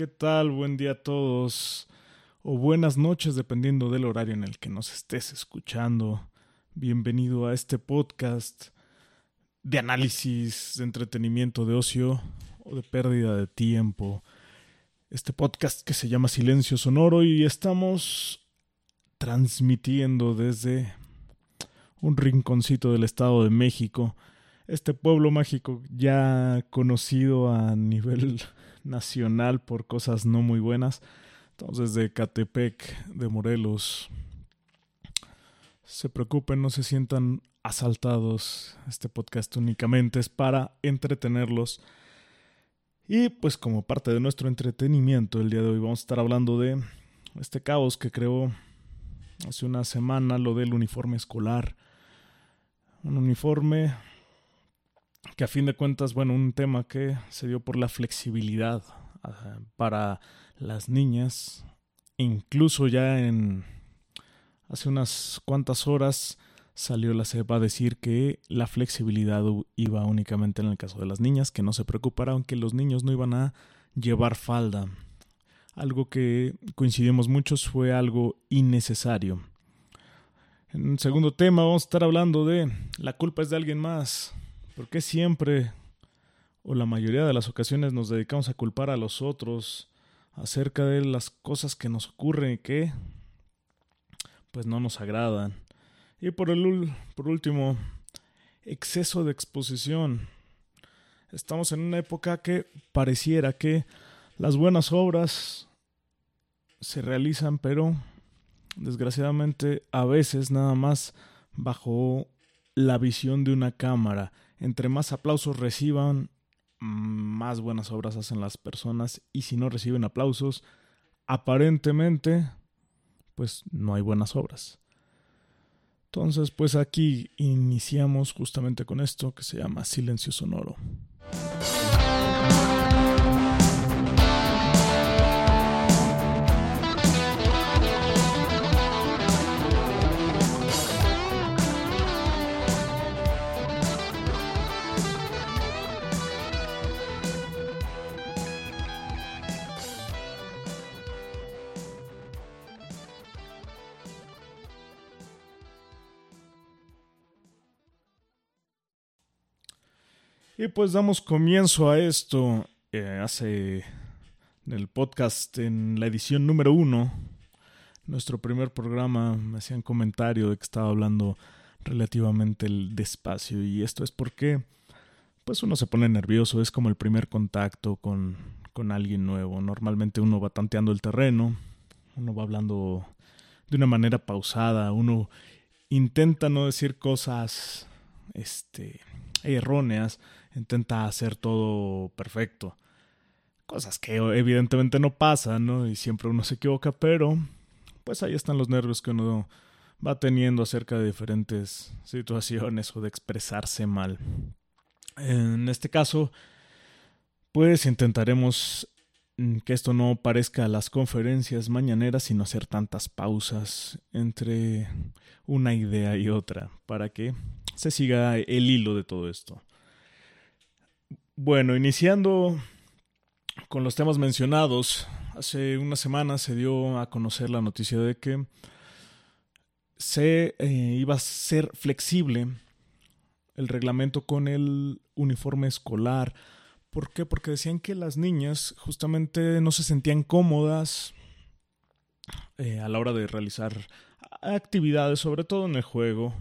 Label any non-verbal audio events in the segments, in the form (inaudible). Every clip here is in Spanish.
¿qué tal? Buen día a todos. O buenas noches, dependiendo del horario en el que nos estés escuchando. Bienvenido a este podcast de análisis, de entretenimiento, de ocio o de pérdida de tiempo. Este podcast que se llama Silencio Sonoro y estamos transmitiendo desde un rinconcito del Estado de México. Este pueblo mágico ya conocido a nivel nacional por cosas no muy buenas. Entonces, de Catepec, de Morelos. Se preocupen, no se sientan asaltados. Este podcast únicamente es para entretenerlos. Y pues como parte de nuestro entretenimiento, el día de hoy vamos a estar hablando de este caos que creó hace una semana, lo del uniforme escolar. Un uniforme que a fin de cuentas, bueno, un tema que se dio por la flexibilidad para las niñas. Incluso ya en hace unas cuantas horas salió la CEPA a decir que la flexibilidad iba únicamente en el caso de las niñas, que no se preocuparan, que los niños no iban a llevar falda. Algo que coincidimos muchos fue algo innecesario. En el segundo tema vamos a estar hablando de la culpa es de alguien más. ¿Por qué siempre o la mayoría de las ocasiones nos dedicamos a culpar a los otros acerca de las cosas que nos ocurren y que pues no nos agradan? Y por, el, por último, exceso de exposición. Estamos en una época que pareciera que las buenas obras se realizan, pero desgraciadamente a veces nada más bajo la visión de una cámara. Entre más aplausos reciban, más buenas obras hacen las personas y si no reciben aplausos, aparentemente, pues no hay buenas obras. Entonces, pues aquí iniciamos justamente con esto que se llama silencio sonoro. Y pues damos comienzo a esto eh, hace en el podcast en la edición número uno. Nuestro primer programa me hacían comentario de que estaba hablando relativamente despacio y esto es porque pues uno se pone nervioso, es como el primer contacto con, con alguien nuevo. Normalmente uno va tanteando el terreno, uno va hablando de una manera pausada, uno intenta no decir cosas este erróneas intenta hacer todo perfecto. Cosas que evidentemente no pasan, ¿no? Y siempre uno se equivoca, pero pues ahí están los nervios que uno va teniendo acerca de diferentes situaciones o de expresarse mal. En este caso, pues intentaremos que esto no parezca las conferencias mañaneras, sino hacer tantas pausas entre una idea y otra, para que se siga el hilo de todo esto. Bueno, iniciando con los temas mencionados, hace una semana se dio a conocer la noticia de que se eh, iba a ser flexible el reglamento con el uniforme escolar. ¿Por qué? Porque decían que las niñas justamente no se sentían cómodas eh, a la hora de realizar actividades, sobre todo en el juego.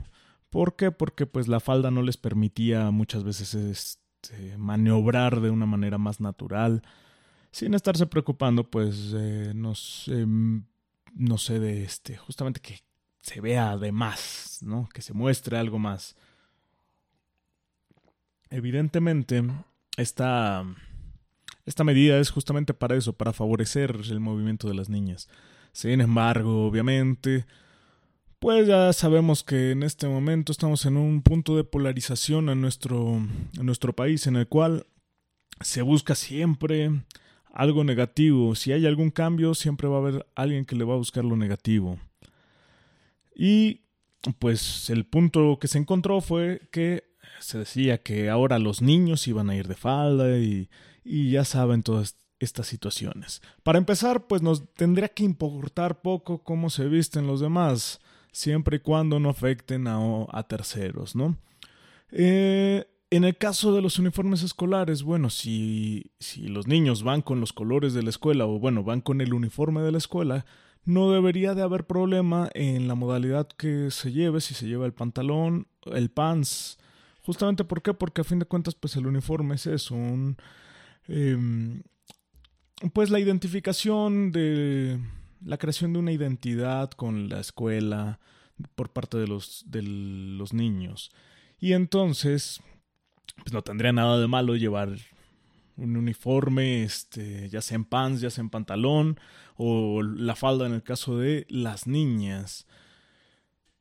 ¿Por qué? Porque pues la falda no les permitía muchas veces este, maniobrar de una manera más natural, sin estarse preocupando, pues, eh, no, sé, de este, justamente que se vea de más, ¿no? Que se muestre algo más. Evidentemente, esta, esta medida es justamente para eso, para favorecer el movimiento de las niñas. Sin embargo, obviamente, pues ya sabemos que en este momento estamos en un punto de polarización en nuestro, nuestro país en el cual se busca siempre algo negativo. Si hay algún cambio, siempre va a haber alguien que le va a buscar lo negativo. Y pues el punto que se encontró fue que se decía que ahora los niños iban a ir de falda y, y ya saben todas estas situaciones. Para empezar, pues nos tendría que importar poco cómo se visten los demás, siempre y cuando no afecten a, terceros, ¿no? Eh, en el caso de los uniformes escolares, bueno, si, si los niños van con los colores de la escuela o bueno, van con el uniforme de la escuela, no debería de haber problema en la modalidad que se lleve, si se lleva el pantalón, el pants. Justamente ¿por qué? Porque a fin de cuentas, pues el uniforme es eso, un, em, pues la identificación de la creación de una identidad con la escuela por parte de los, de los niños. Y entonces, pues no tendría nada de malo llevar un uniforme, este, ya sea en pants, ya sea en pantalón, o la falda en el caso de las niñas.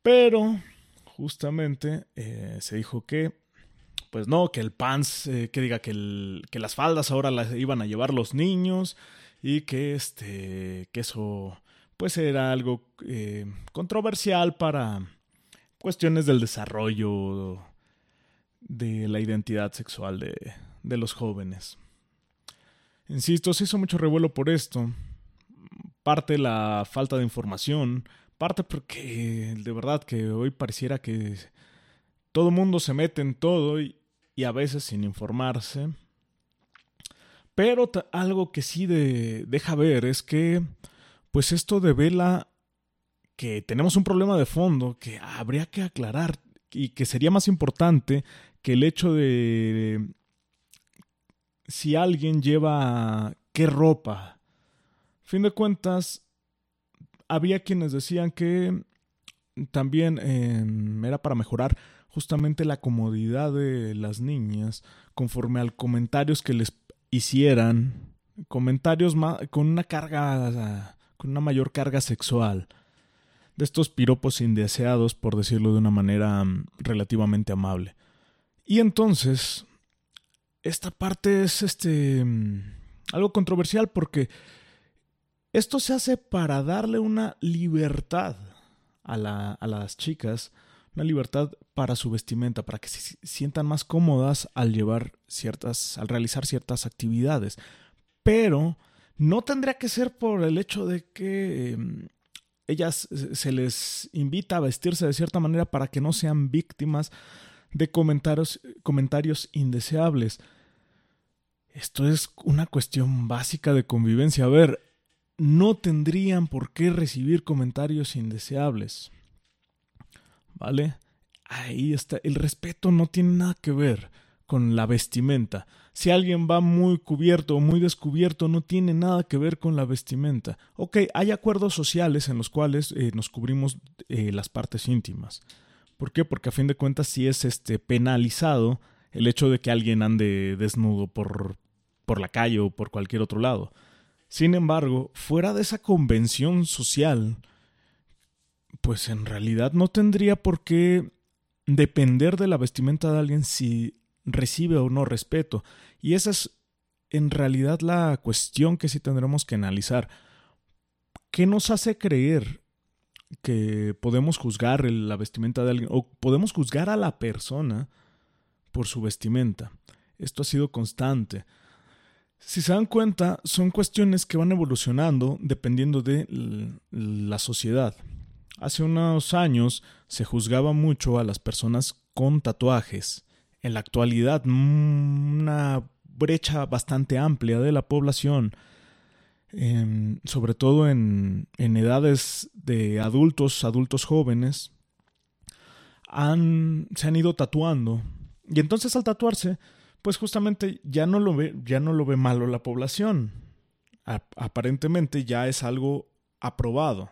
Pero, justamente, eh, se dijo que, pues no, que el pants, eh, que diga que, el, que las faldas ahora las iban a llevar los niños y que, este, que eso, pues era algo eh, controversial para cuestiones del desarrollo de la identidad sexual de, de los jóvenes. Insisto, se hizo mucho revuelo por esto. Parte la falta de información, parte porque de verdad que hoy pareciera que todo mundo se mete en todo y, a veces sin informarse. Pero algo que sí deja ver es que pues esto devela que tenemos un problema de fondo que habría que aclarar y que sería más importante que el hecho de si alguien lleva qué ropa. Fin de cuentas, había quienes decían que también em, era para mejorar justamente la comodidad de las niñas conforme al comentarios que les hicieran, comentarios con una carga, con una mayor carga sexual, de estos piropos indeseados, por decirlo de una manera mm, relativamente amable. Y entonces, esta parte es este mm, algo controversial porque esto se hace para darle una libertad a, a, las chicas, una libertad para su vestimenta, para que se sientan más cómodas al llevar ciertas, al realizar ciertas actividades. Pero no tendría que ser por el hecho de que mm, ellas se les invita a vestirse de cierta manera para que no sean víctimas de comentarios, comentarios indeseables. Esto es una cuestión básica de convivencia. A ver, no tendrían por qué recibir comentarios indeseables. ¿Vale? Ahí está. El respeto no tiene nada que ver con la vestimenta. Si alguien va muy cubierto o muy descubierto, no tiene nada que ver con la vestimenta. Ok, hay acuerdos sociales en los cuales eh, nos cubrimos eh, las partes íntimas. ¿Por qué? Porque a fin de cuentas sí es este penalizado el hecho de que alguien ande desnudo por, por la calle o por cualquier otro lado. Sin embargo, fuera de esa convención social, pues en realidad no tendría por qué depender de la vestimenta de alguien si recibe o no respeto. Y esa es en realidad la cuestión que sí tendremos que analizar. ¿Qué nos hace creer que podemos juzgar la vestimenta de alguien o podemos juzgar a la persona por su vestimenta. Esto ha sido constante. Si se dan cuenta, son cuestiones que van evolucionando dependiendo de la sociedad. Hace unos años se juzgaba mucho a las personas con tatuajes. En la actualidad, una brecha bastante amplia de la población sobre todo en, en, edades de adultos, adultos jóvenes, se han ido tatuando. Y entonces al tatuarse, pues justamente ya no lo ve, ya no lo ve malo la población. aparentemente ya es algo aprobado.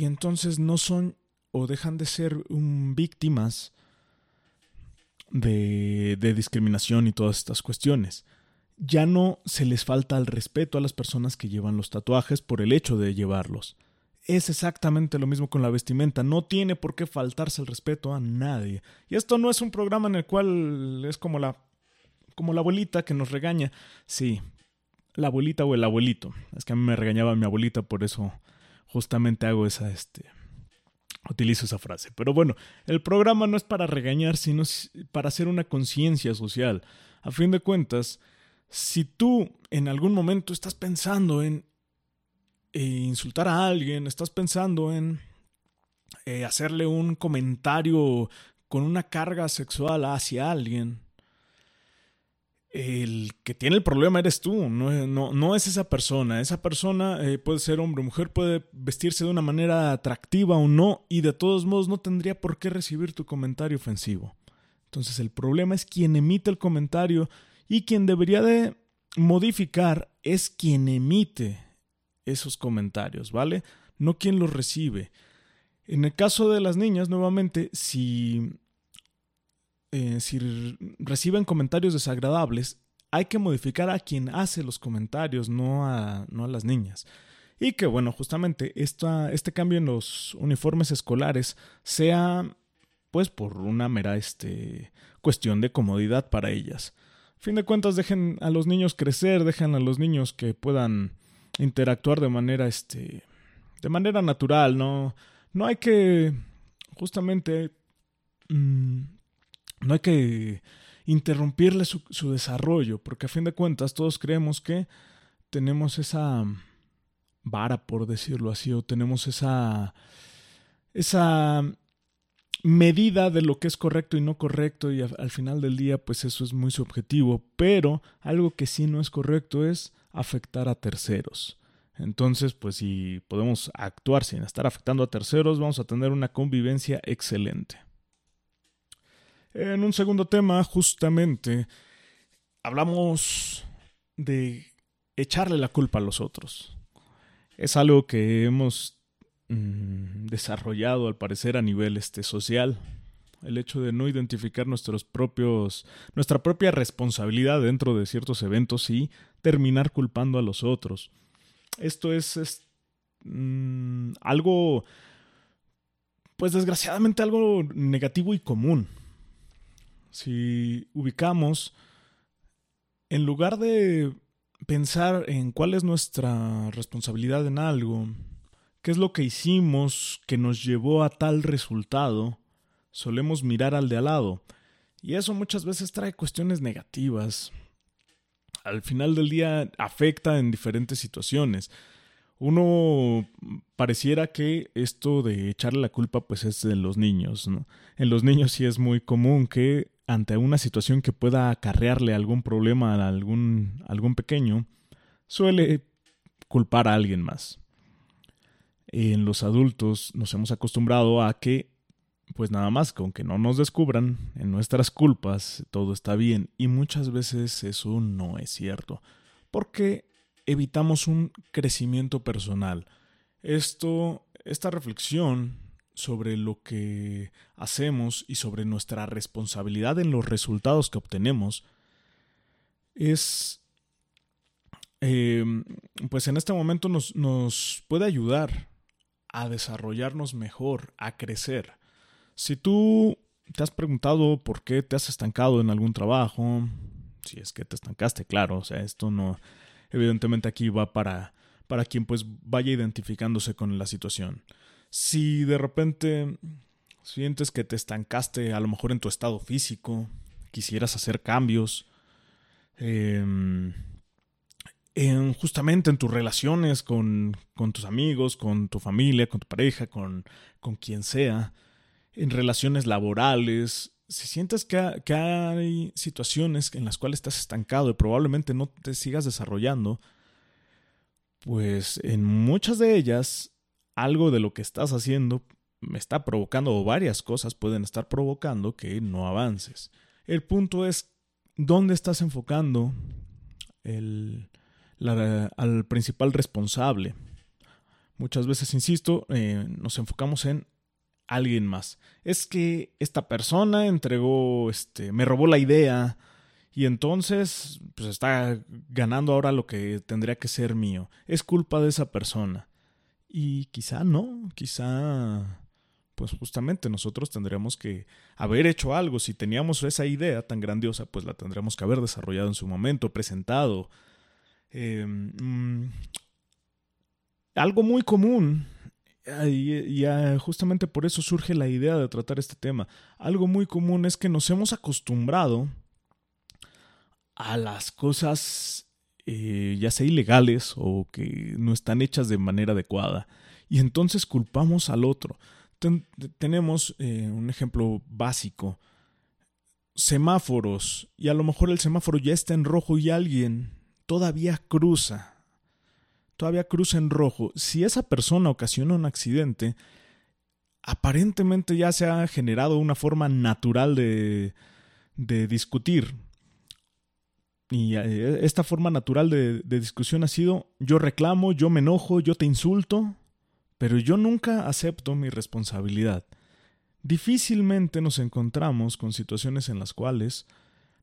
Y entonces no son o dejan de ser víctimas de, discriminación y todas estas cuestiones ya no se les falta el respeto a las personas que llevan los tatuajes por el hecho de llevarlos. Es exactamente lo mismo con la vestimenta, no tiene por qué faltarse el respeto a nadie. Y esto no es un programa en el cual es como la como la abuelita que nos regaña. Sí, la abuelita o el abuelito. Es que a mí me regañaba mi abuelita, por eso justamente hago esa este utilizo esa frase. Pero bueno, el programa no es para regañar, sino para hacer una conciencia social. A fin de cuentas, Si tú en algún momento estás pensando en eh, insultar a alguien, estás pensando en eh, hacerle un comentario con una carga sexual hacia alguien, el que tiene el problema eres tú, no, es esa persona. Esa persona eh, puede ser hombre o mujer, puede vestirse de una manera atractiva o no, y de todos modos no tendría por qué recibir tu comentario ofensivo. Entonces el problema es quien emite el comentario y quien debería de modificar es quien emite esos comentarios, ¿vale? No quien los recibe. En el caso de las niñas, nuevamente, si eh, si reciben comentarios desagradables, hay que modificar a quien hace los comentarios, no a, no a las niñas. Y que, bueno, justamente esta, este cambio en los uniformes escolares sea, pues, por una mera este, cuestión de comodidad para ellas. Fin de cuentas, dejen a los niños crecer, dejen a los niños que puedan interactuar de manera, este, de manera natural, ¿no? No hay que, justamente, mm, no hay que interrumpirle su, desarrollo, porque a fin de cuentas todos creemos que tenemos esa vara, por decirlo así, o tenemos esa, esa medida de lo que es correcto y no correcto, y al final del día, pues eso es muy subjetivo, pero algo que sí no es correcto es afectar a terceros. Entonces, pues si podemos actuar sin estar afectando a terceros, vamos a tener una convivencia excelente. En un segundo tema, justamente, hablamos de echarle la culpa a los otros. Es algo que hemos mm, desarrollado al parecer a nivel este, social. El hecho de no identificar nuestros propios, nuestra propia responsabilidad dentro de ciertos eventos y terminar culpando a los otros. Esto es, mm, algo, pues desgraciadamente algo negativo y común si ubicamos, en lugar de pensar en cuál es nuestra responsabilidad en algo, qué es lo que hicimos que nos llevó a tal resultado, solemos mirar al de al lado. Y eso muchas veces trae cuestiones negativas. Al final del día afecta en diferentes situaciones. Uno pareciera que esto de echarle la culpa pues es de los niños, ¿no? En los niños sí es muy común que ante una situación que pueda acarrearle algún problema a algún, algún pequeño, suele culpar a alguien más. En los adultos nos hemos acostumbrado a que, pues nada más, con que no nos descubran en nuestras culpas, todo está bien. Y muchas veces eso no es cierto. Porque evitamos un crecimiento personal. Esto, esta reflexión sobre lo que hacemos y sobre nuestra responsabilidad en los resultados que obtenemos es eh, pues en este momento nos, nos puede ayudar a desarrollarnos mejor, a crecer. Si tú te has preguntado por qué te has estancado en algún trabajo, si es que te estancaste, claro, o sea, esto no, evidentemente aquí va para, para quien pues vaya identificándose con la situación. Si de repente sientes que te estancaste a lo mejor en tu estado físico, quisieras hacer cambios, em, en, justamente en tus relaciones con, con, tus amigos, con tu familia, con tu pareja, con, con quien sea, en relaciones laborales, si sientes que, hay situaciones en las cuales estás estancado y probablemente no te sigas desarrollando, pues en muchas de ellas algo de lo que estás haciendo me está provocando, o varias cosas pueden estar provocando que no avances. El punto es dónde estás enfocando el, al principal responsable. Muchas veces, insisto, eh, nos enfocamos en alguien más. Es que esta persona entregó, este, me robó la idea y entonces pues está ganando ahora lo que tendría que ser mío. Es culpa de esa persona. Y quizá no, quizá pues justamente nosotros tendríamos que haber hecho algo. Si teníamos esa idea tan grandiosa, pues la tendríamos que haber desarrollado en su momento, presentado. Em, mm, algo muy común, y, ah, justamente por eso surge la idea de tratar este tema. Algo muy común es que nos hemos acostumbrado a las cosas eh, ya sea ilegales o que no están hechas de manera adecuada. Y entonces culpamos al otro. tenemos eh, un ejemplo básico. Semáforos. Y a lo mejor el semáforo ya está en rojo y alguien todavía cruza. Todavía cruza en rojo. Si esa persona ocasiona un accidente, aparentemente ya se ha generado una forma natural de, de discutir y eh, esta forma natural de, discusión ha sido yo reclamo, yo me enojo, yo te insulto, pero yo nunca acepto mi responsabilidad. Difícilmente nos encontramos con situaciones en las cuales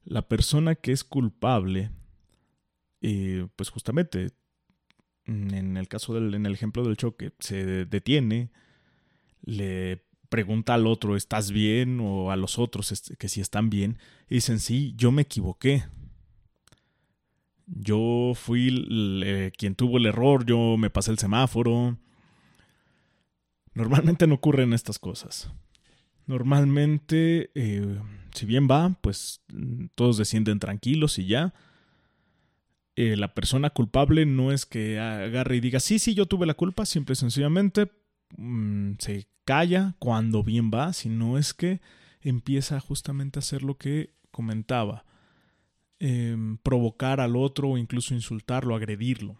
la persona que es culpable, eh, pues justamente, en el caso del, en el ejemplo del choque, se detiene, le pregunta al otro, ¿estás bien? o a los otros este, que si están bien, y dicen, sí, yo me equivoqué, yo fui quien tuvo el error, yo me pasé el semáforo. Normalmente no ocurren estas cosas. Normalmente, eh, si bien va, pues todos descienden tranquilos y ya. Eh, la persona culpable no es que agarre y diga, sí, sí, yo tuve la culpa, simple y sencillamente mm, se calla cuando bien va, sino es que empieza justamente a hacer lo que comentaba Em, provocar al otro o incluso insultarlo, agredirlo.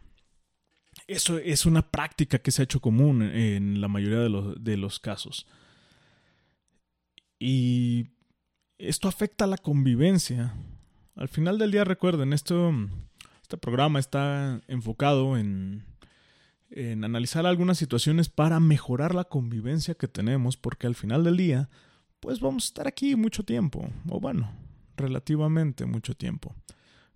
Eso es una práctica que se ha hecho común en la mayoría de los, de los casos. Y esto afecta a la convivencia. Al final del día, recuerden, esto, este programa está enfocado en, en analizar algunas situaciones para mejorar la convivencia que tenemos, porque al final del día, pues vamos a estar aquí mucho tiempo, o bueno, relativamente mucho tiempo.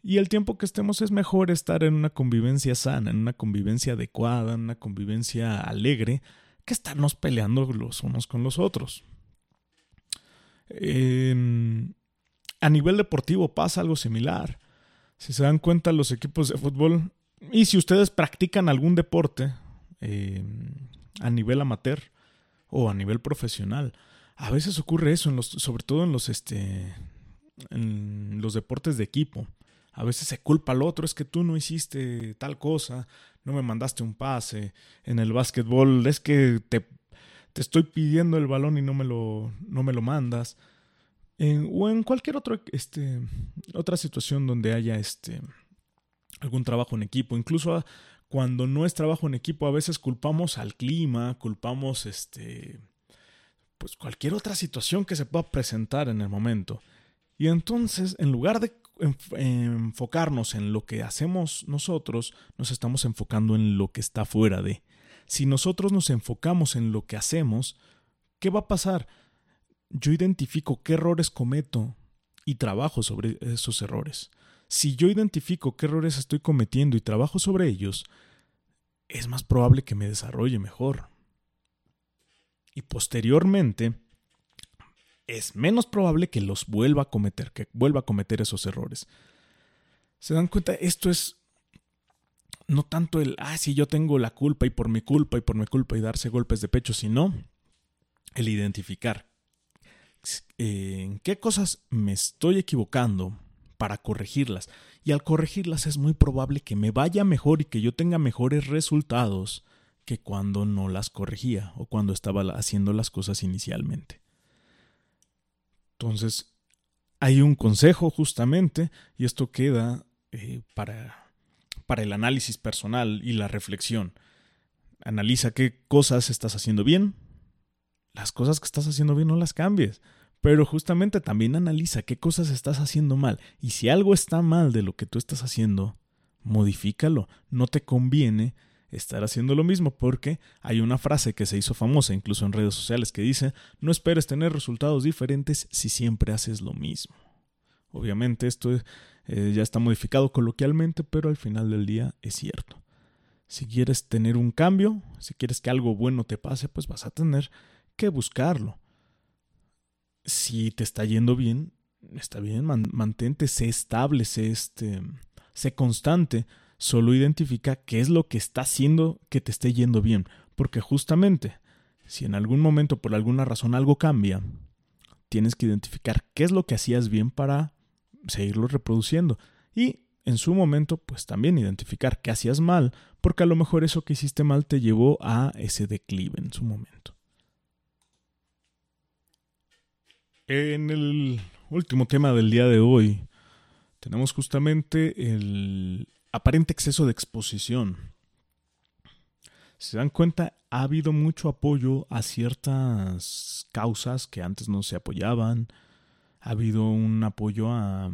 Y el tiempo que estemos es mejor estar en una convivencia sana, en una convivencia adecuada, en una convivencia alegre, que estarnos peleando los unos con los otros. a nivel deportivo pasa algo similar. Si se dan cuenta los equipos de fútbol, y si ustedes practican algún deporte em, a nivel amateur o a nivel profesional, a veces ocurre eso, en los, sobre todo en los, este, en los deportes de equipo. A veces se culpa al otro, es que tú no hiciste tal cosa, no me mandaste un pase. En el básquetbol es que te, te estoy pidiendo el balón y no me lo, no me lo mandas. O en cualquier otro, este, otra situación donde haya este, algún trabajo en equipo. Incluso cuando no es trabajo en equipo, a veces culpamos al clima, culpamos este, pues cualquier otra situación que se pueda presentar en el momento. Y entonces, en lugar de enfocarnos en lo que hacemos nosotros, nos estamos enfocando en lo que está fuera de. Si nosotros nos enfocamos en lo que hacemos, ¿qué va a pasar? Yo identifico qué errores cometo y trabajo sobre esos errores. Si yo identifico qué errores estoy cometiendo y trabajo sobre ellos, es más probable que me desarrolle mejor. Y posteriormente, es menos probable que los vuelva a cometer, que vuelva a cometer esos errores. ¿Se dan cuenta? Esto es no tanto el, ah, sí, yo tengo la culpa y por mi culpa y por mi culpa y darse golpes de pecho, sino el identificar en qué cosas me estoy equivocando para corregirlas. Y al corregirlas es muy probable que me vaya mejor y que yo tenga mejores resultados que cuando no las corregía o cuando estaba haciendo las cosas inicialmente. Entonces, hay un consejo justamente, y esto queda eh, para, para el análisis personal y la reflexión. Analiza qué cosas estás haciendo bien. Las cosas que estás haciendo bien no las cambies. Pero justamente también analiza qué cosas estás haciendo mal. Y si algo está mal de lo que tú estás haciendo, modifícalo. No te conviene estar haciendo lo mismo porque hay una frase que se hizo famosa incluso en redes sociales que dice no esperes tener resultados diferentes si siempre haces lo mismo. Obviamente esto eh, ya está modificado coloquialmente, pero al final del día es cierto. Si quieres tener un cambio, si quieres que algo bueno te pase, pues vas a tener que buscarlo. Si te está yendo bien, está bien, mantente, sé estable, sé, este, sé constante, solo identifica qué es lo que está haciendo que te esté yendo bien, porque justamente si en algún momento por alguna razón algo cambia, tienes que identificar qué es lo que hacías bien para seguirlo reproduciendo. y en su momento pues también identificar que hacías mal, porque a lo mejor eso que hiciste mal te llevó a ese declive en su momento. En el último tema del día de hoy tenemos justamente el aparente exceso de exposición. Si se dan cuenta, ha habido mucho apoyo a ciertas causas que antes no se apoyaban. Ha habido un apoyo a,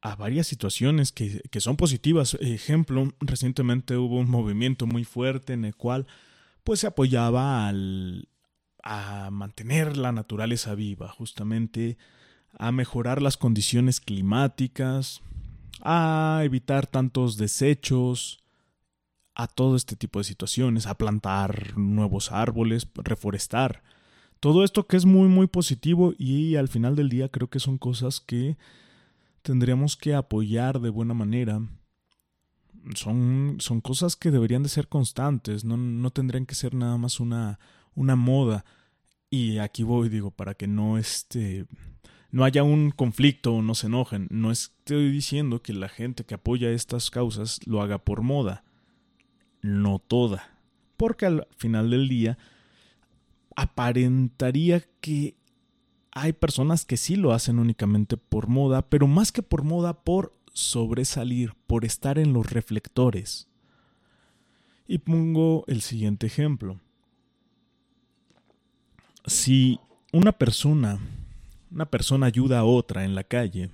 a varias situaciones que, que son positivas. Ejemplo, recientemente hubo un movimiento muy fuerte en el cual pues se apoyaba al, a mantener la naturaleza viva, justamente a mejorar las condiciones climáticas, a evitar tantos desechos, a todo este tipo de situaciones, a plantar nuevos árboles, reforestar. Todo esto que es muy muy positivo y al final del día creo que son cosas que tendríamos que apoyar de buena manera. Son, son cosas que deberían de ser constantes, no, no tendrían que ser nada más una, una moda. Y aquí voy, digo, para que no este no haya un conflicto o no se enojen. No estoy diciendo que la gente que apoya estas causas lo haga por moda. No toda. Porque al final del día aparentaría que hay personas que sí lo hacen únicamente por moda, pero más que por moda, por sobresalir, por estar en los reflectores. Y pongo el siguiente ejemplo. Si una persona una persona ayuda a otra en la calle.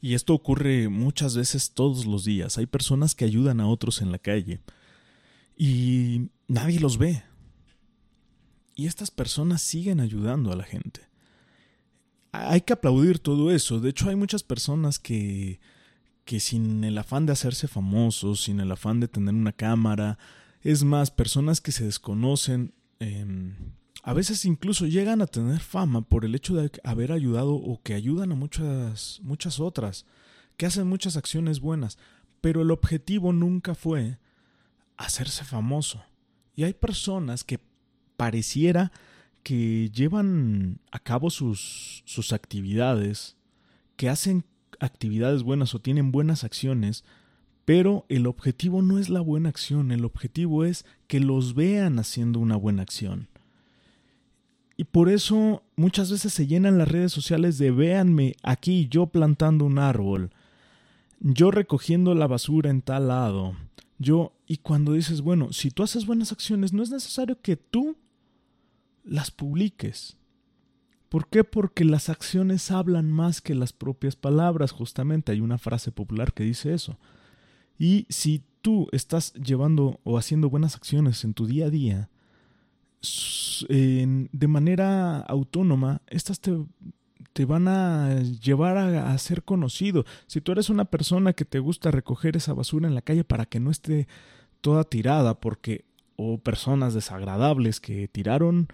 Y esto ocurre muchas veces todos los días. Hay personas que ayudan a otros en la calle y nadie los ve. Y estas personas siguen ayudando a la gente. Hay que aplaudir todo eso. De hecho, hay muchas personas que, que sin el afán de hacerse famosos, sin el afán de tener una cámara, es más, personas que se desconocen, em, a veces incluso llegan a tener fama por el hecho de haber ayudado o que ayudan a muchas, muchas otras, que hacen muchas acciones buenas, pero el objetivo nunca fue hacerse famoso. Y hay personas que pareciera que llevan a cabo sus, sus actividades, que hacen actividades buenas o tienen buenas acciones, pero el objetivo no es la buena acción, el objetivo es que los vean haciendo una buena acción. Y por eso muchas veces se llenan las redes sociales de véanme aquí yo plantando un árbol, yo recogiendo la basura en tal lado, yo y cuando dices, bueno, si tú haces buenas acciones no es necesario que tú las publiques. ¿Por qué? Porque las acciones hablan más que las propias palabras, justamente hay una frase popular que dice eso. Y si tú estás llevando o haciendo buenas acciones en tu día a día, de manera autónoma, estas te, te van a llevar a, ser conocido. Si tú eres una persona que te gusta recoger esa basura en la calle para que no esté toda tirada, porque o personas desagradables que tiraron,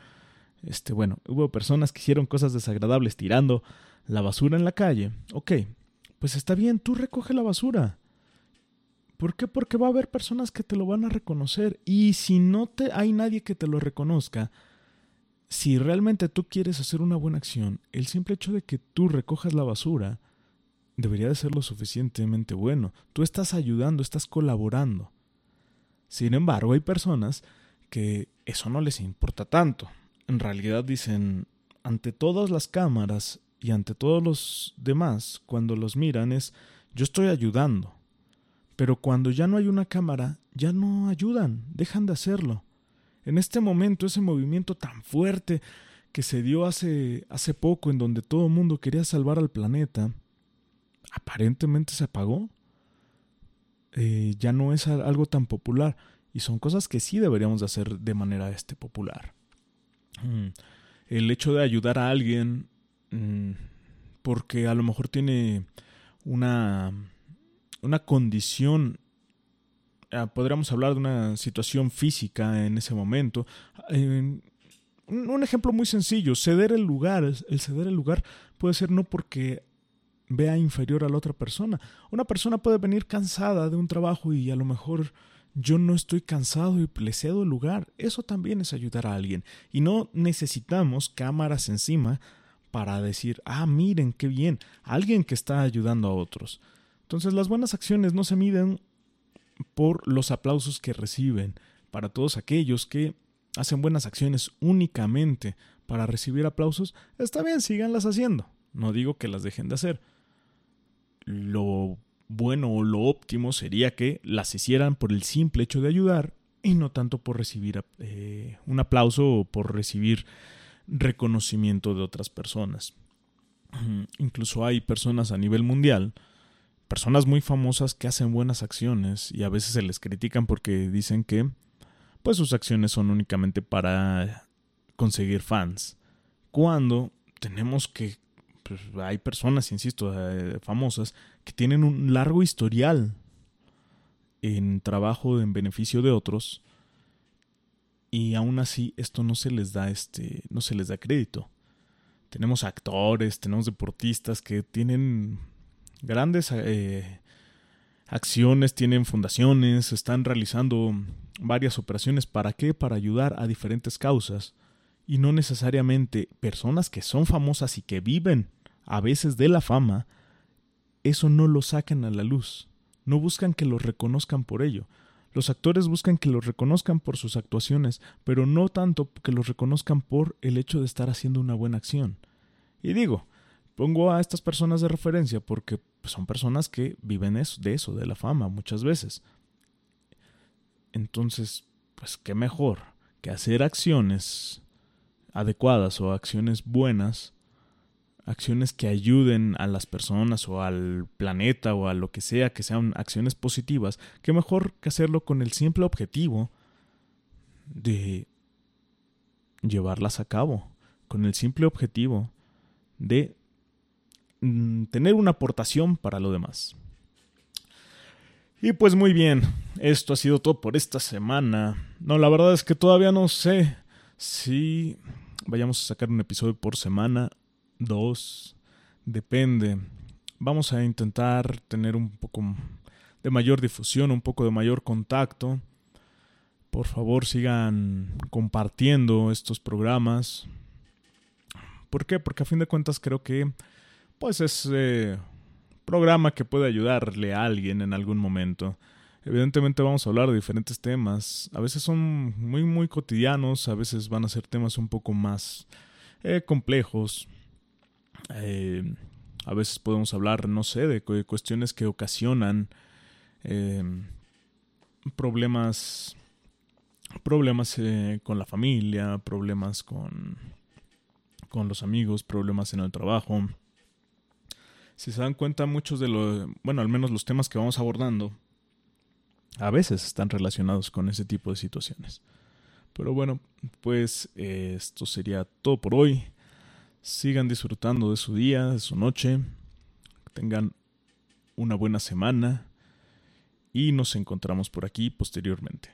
este, bueno, hubo personas que hicieron cosas desagradables tirando la basura en la calle. Ok, pues está bien, tú recoge la basura. ¿Por qué? Porque va a haber personas que te lo van a reconocer y si no te hay nadie que te lo reconozca, si realmente tú quieres hacer una buena acción, el simple hecho de que tú recojas la basura debería de ser lo suficientemente bueno. Tú estás ayudando, estás colaborando. Sin embargo, hay personas que eso no les importa tanto. En realidad dicen, ante todas las cámaras y ante todos los demás, cuando los miran es, yo estoy ayudando. Pero cuando ya no hay una cámara, ya no ayudan, dejan de hacerlo. En este momento, ese movimiento tan fuerte que se dio hace, hace poco en donde todo el mundo quería salvar al planeta, aparentemente se apagó. Eh, ya no es algo tan popular. Y son cosas que sí deberíamos de hacer de manera este, popular. Mm, el hecho de ayudar a alguien mm, porque a lo mejor tiene una una condición, ah, podríamos hablar de una situación física en ese momento. un ejemplo muy sencillo, ceder el lugar, el ceder el lugar puede ser no porque vea inferior a la otra persona. Una persona puede venir cansada de un trabajo y a lo mejor yo no estoy cansado y le cedo el lugar. Eso también es ayudar a alguien. Y no necesitamos cámaras encima para decir, ah, miren, qué bien, alguien que está ayudando a otros. Entonces las buenas acciones no se miden por los aplausos que reciben. Para todos aquellos que hacen buenas acciones únicamente para recibir aplausos, está bien, síganlas haciendo. No digo que las dejen de hacer. Lo bueno o lo óptimo sería que las hicieran por el simple hecho de ayudar y no tanto por recibir eh, un aplauso o por recibir reconocimiento de otras personas. (clears throat) Incluso hay personas a nivel mundial, personas muy famosas que hacen buenas acciones y a veces se les critican porque dicen que pues sus acciones son únicamente para conseguir fans. Cuando tenemos que pues, hay personas, insisto, eh, famosas que tienen un largo historial en trabajo en beneficio de otros y aún así esto no se les da este no se les da crédito tenemos actores tenemos deportistas que tienen grandes eh, acciones tienen fundaciones están realizando varias operaciones. Para qué para ayudar a diferentes causas y no necesariamente personas que son famosas y que viven a veces de la fama eso no lo sacan a la luz. No buscan que los reconozcan por ello. Los actores buscan que los reconozcan por sus actuaciones, pero no tanto que los reconozcan por el hecho de estar haciendo una buena acción. Y digo, pongo a estas personas de referencia porque son personas que viven de eso, de la fama, muchas veces. Entonces, pues qué mejor que hacer acciones adecuadas o acciones buenas acciones que ayuden a las personas o al planeta o a lo que sea, que sean acciones positivas, qué mejor que hacerlo con el simple objetivo de llevarlas a cabo, con el simple objetivo de mm, tener una aportación para lo demás. Y pues muy bien, esto ha sido todo por esta semana. No, la verdad es que todavía no sé si vayamos a sacar un episodio por semana dos, depende. Vamos a intentar tener un poco de mayor difusión, un poco de mayor contacto. Por favor, sigan compartiendo estos programas. ¿Por qué? Porque a fin de cuentas creo que pues es eh, programa que puede ayudarle a alguien en algún momento. Evidentemente vamos a hablar de diferentes temas. A veces son muy muy cotidianos, a veces van a ser temas un poco más eh, complejos. Eh, a veces podemos hablar, no sé, de cuestiones que ocasionan eh, problemas, problemas con la familia, problemas con, con los amigos, problemas en el trabajo. Si se dan cuenta, muchos de los, bueno, al menos los temas que vamos abordando, a veces están relacionados con ese tipo de situaciones. Pero bueno, pues esto sería todo por hoy. Sigan disfrutando de su día, de su noche. tengan una buena semana. Y nos encontramos por aquí posteriormente.